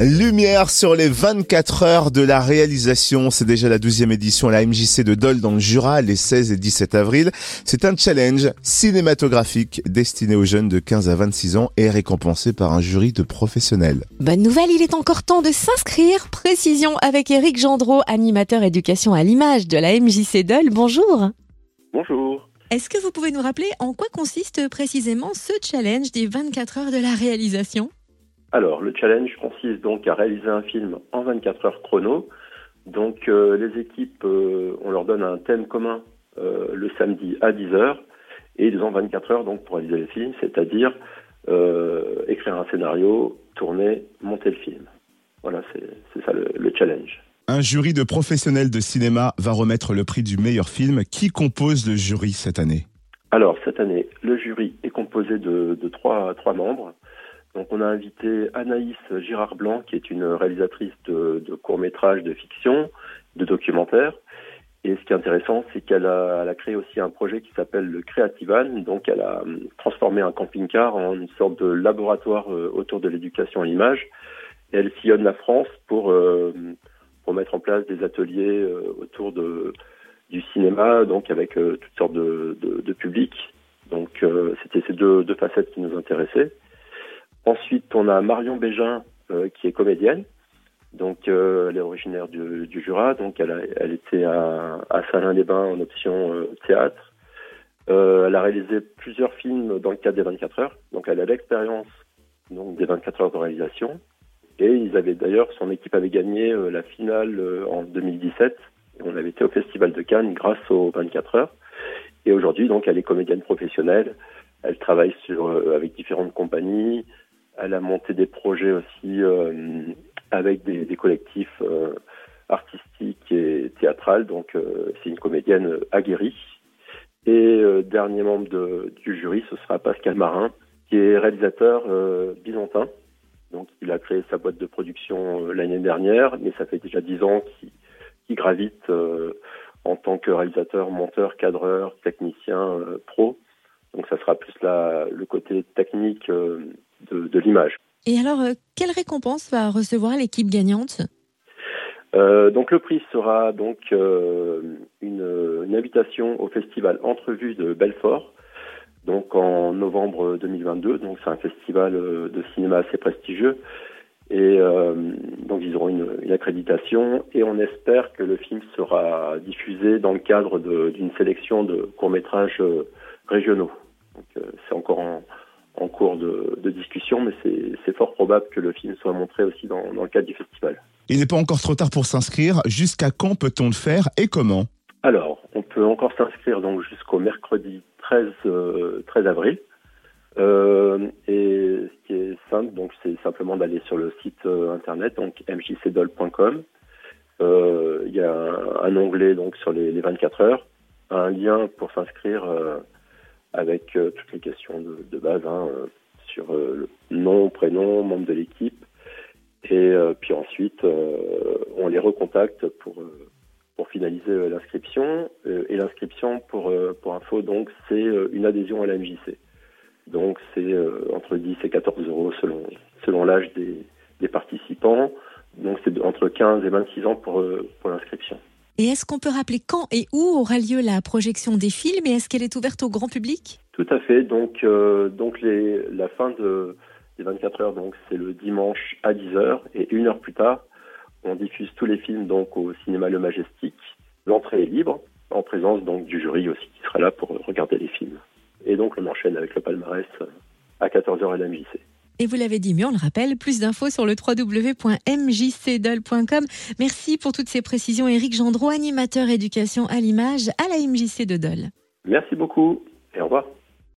Lumière sur les 24 heures de la réalisation. C'est déjà la 12e édition à la MJC de Dole dans le Jura, les 16 et 17 avril. C'est un challenge cinématographique destiné aux jeunes de 15 à 26 ans et récompensé par un jury de professionnels. Bonne nouvelle, il est encore temps de s'inscrire. Précision avec Eric Gendreau, animateur éducation à l'image de la MJC Dole. Bonjour. Bonjour. Est-ce que vous pouvez nous rappeler en quoi consiste précisément ce challenge des 24 heures de la réalisation? Alors, le challenge consiste donc à réaliser un film en 24 heures chrono. Donc, euh, les équipes, euh, on leur donne un thème commun euh, le samedi à 10 heures et ils ont 24 heures donc pour réaliser le film, c'est-à-dire écrire un scénario, tourner, monter le film. Voilà, c'est ça le, le challenge. Un jury de professionnels de cinéma va remettre le prix du meilleur film. Qui compose le jury cette année? Alors, cette année, le jury est composé de, de trois, trois membres. Donc on a invité Anaïs Girard-Blanc, qui est une réalisatrice de, de courts-métrages de fiction, de documentaires. Et ce qui est intéressant, c'est qu'elle a, a créé aussi un projet qui s'appelle le Creativan. Donc elle a hum, transformé un camping-car en une sorte de laboratoire euh, autour de l'éducation à l'image. Elle sillonne la France pour, euh, pour mettre en place des ateliers euh, autour de, du cinéma, donc avec toutes sortes de, de, de publics. Donc c'était ces deux, deux facettes qui nous intéressaient. Ensuite, on a Marion Bégin, euh, qui est comédienne. Donc, euh, elle est originaire du, Jura. Donc, elle, était à, Salins-les-Bains en option euh, théâtre. elle a réalisé plusieurs films dans le cadre des 24 heures. Donc, elle a l'expérience des 24 heures de réalisation. Et ils avaient d'ailleurs, son équipe avait gagné la finale en 2017. On avait été au Festival de Cannes grâce aux 24 heures. Et aujourd'hui, donc, elle est comédienne professionnelle. Elle travaille avec différentes compagnies. Elle a monté des projets aussi euh, avec des, collectifs euh, artistiques et théâtrales. Donc, euh, c'est une comédienne aguerrie. Et dernier membre du jury, ce sera Pascal Marin, qui est réalisateur byzantin. Donc, il a créé sa boîte de production l'année dernière, mais ça fait déjà dix ans qu'il gravite en tant que réalisateur, monteur, cadreur, technicien, pro. Donc, ça sera plus la, le côté technique de, l'image. Et alors, euh, quelle récompense va recevoir l'équipe gagnante? Euh, donc le prix sera donc euh, une, une, invitation au festival Entrevue de Belfort, donc en novembre 2022. Donc c'est un festival de cinéma assez prestigieux et donc ils auront une, une, accréditation et on espère que le film sera diffusé dans le cadre d'une sélection de courts métrages régionaux. Donc c'est encore en, en cours de, de discussion, mais c'est fort probable que le film soit montré aussi dans, dans le cadre du festival. Il n'est pas encore trop tard pour s'inscrire. Jusqu'à quand peut-on le faire et comment? Alors, on peut encore s'inscrire donc jusqu'au mercredi 13, 13 euh, avril. Euh, et ce qui est simple, donc c'est simplement d'aller sur le site euh, internet, donc mjcdol.com. Il y a un, un, onglet donc sur les, les, 24 heures, un lien pour s'inscrire avec euh, toutes les questions de, base hein, euh, sur euh, le nom, prénom, membre de l'équipe. Et puis ensuite, on les recontacte pour pour finaliser l'inscription. et l'inscription, pour, pour info, donc, c'est une adhésion à la MJC. Donc, c'est entre 10 et 14 euros selon, selon l'âge des, des, participants. Donc, c'est entre 15 et 26 ans pour, pour l'inscription. Et est-ce qu'on peut rappeler quand et où aura lieu la projection des films et est-ce qu'elle est ouverte au grand public? Tout à fait. Donc, euh, donc les, la fin de, des 24 heures, donc c'est le dimanche à 10 heures et une heure plus tard, on diffuse tous les films donc au cinéma Le Majestic. L'entrée est libre, en présence donc du jury aussi qui sera là pour regarder les films. Et donc on enchaîne avec le palmarès à 14 h à la MJC. Et vous l'avez dit, mais on le rappelle, plus d'infos sur le www.mjcdol.com. Merci pour toutes ces précisions, Éric Gendreau, animateur éducation à l'image à la MJC de Dole. Merci beaucoup et au revoir.